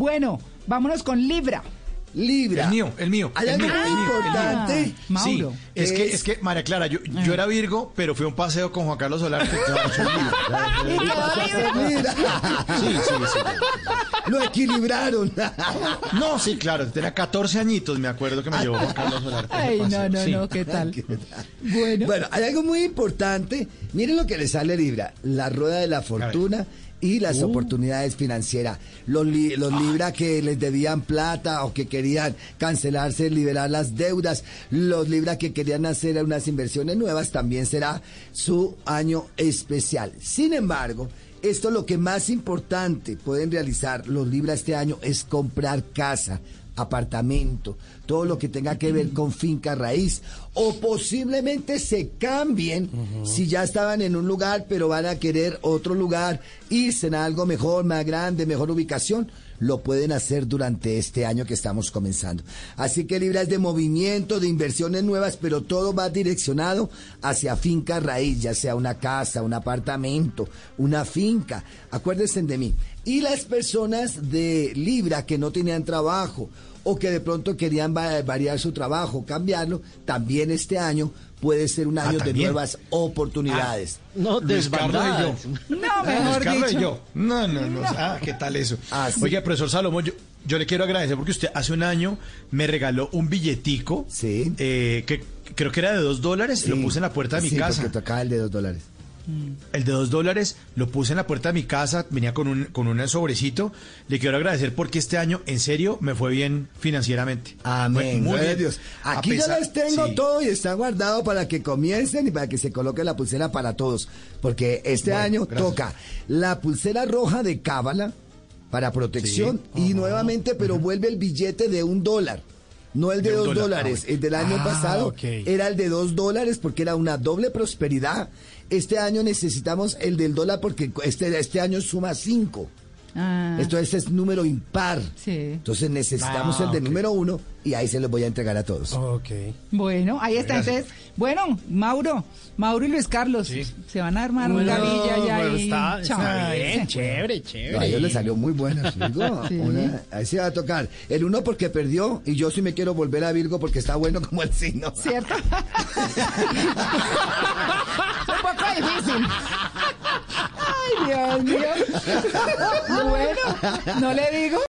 Bueno, vámonos con Libra. Libra. El mío, el mío. Hay el algo mío, muy el mío, el mío. importante. Ah, Mauro. Sí, es que, Es- es que, María Clara, yo, yo era Virgo, pero fui a un paseo con Juan Carlos Solar. que Libra. Sí, sí, sí. Lo equilibraron. No, sí, claro, tenía 14 añitos, me acuerdo que me llevó Juan Carlos Solar. Ay, no, no, sí. no, ¿qué tal? Bueno, Bueno, hay algo muy importante. Miren lo que le sale a Libra. La rueda de la fortuna y las oportunidades financieras. Los, li- los Libra que les debían plata o que querían cancelarse, liberar las deudas. Los Libra que querían hacer unas inversiones nuevas también será su año especial. Sin embargo, esto lo que más importante pueden realizar los Libra este año es comprar casa apartamento, todo lo que tenga que ver con finca raíz, o posiblemente se cambien si ya estaban en un lugar pero van a querer otro lugar, irse a algo mejor, más grande, mejor ubicación, lo pueden hacer durante este año que estamos comenzando. Así que Libra es de movimiento, de inversiones nuevas, pero todo va direccionado hacia finca raíz, ya sea una casa, un apartamento, una finca. Acuérdense de mí. Y las personas de Libra que no tenían trabajo o que de pronto querían va- variar su trabajo, cambiarlo, también este año puede ser un Ah, año de nuevas oportunidades. No, Luis Carlos y desbandadas. yo. no, Luis mejor dicho. yo. No, no, no. Ah, ¿qué tal eso? Ah, sí. Oiga, profesor Salomón, yo, yo le quiero agradecer porque usted hace un año me regaló un billetico. Sí. eh, que creo que era de dos dólares. Lo Sí. puse en la puerta de mi Sí, casa. porque tocaba el de dos dólares. El de dos dólares lo puse en la puerta de mi casa, venía con un, con un sobrecito. Le quiero agradecer porque este año, en serio, me fue bien financieramente. Amén. Muy bien. Dios. Aquí pesar- ya les tengo sí. todo y está guardado para que comiencen y para que se coloque la pulsera para todos. Porque este Bueno, año gracias. toca la pulsera roja de Cábala para protección y nuevamente, pero vuelve el billete de un dólar. No el de, dos dólar, dólares. ah. El del año Ah, pasado era el de dos dólares porque era una doble prosperidad. Este año necesitamos el del dólar porque este, este año suma cinco. Ah, Esto es, es número impar. Sí. Entonces necesitamos Ah, el de número uno y ahí se los voy a entregar a todos. Ok. bueno, ahí está. Gracias. Entonces, bueno, Mauro, Mauro y Luis Carlos Sí. se van a armar una Bueno, ya ahí. está, Chao. está bien, chévere, No, a chévere. ellos les salió muy buena, Virgo. Sí. Una- ahí se va a tocar. El uno porque perdió y yo sí me quiero volver a Virgo porque está bueno como el signo. ¿Cierto? Un poco difícil. Ay, Dios mío. Bueno, no le digo.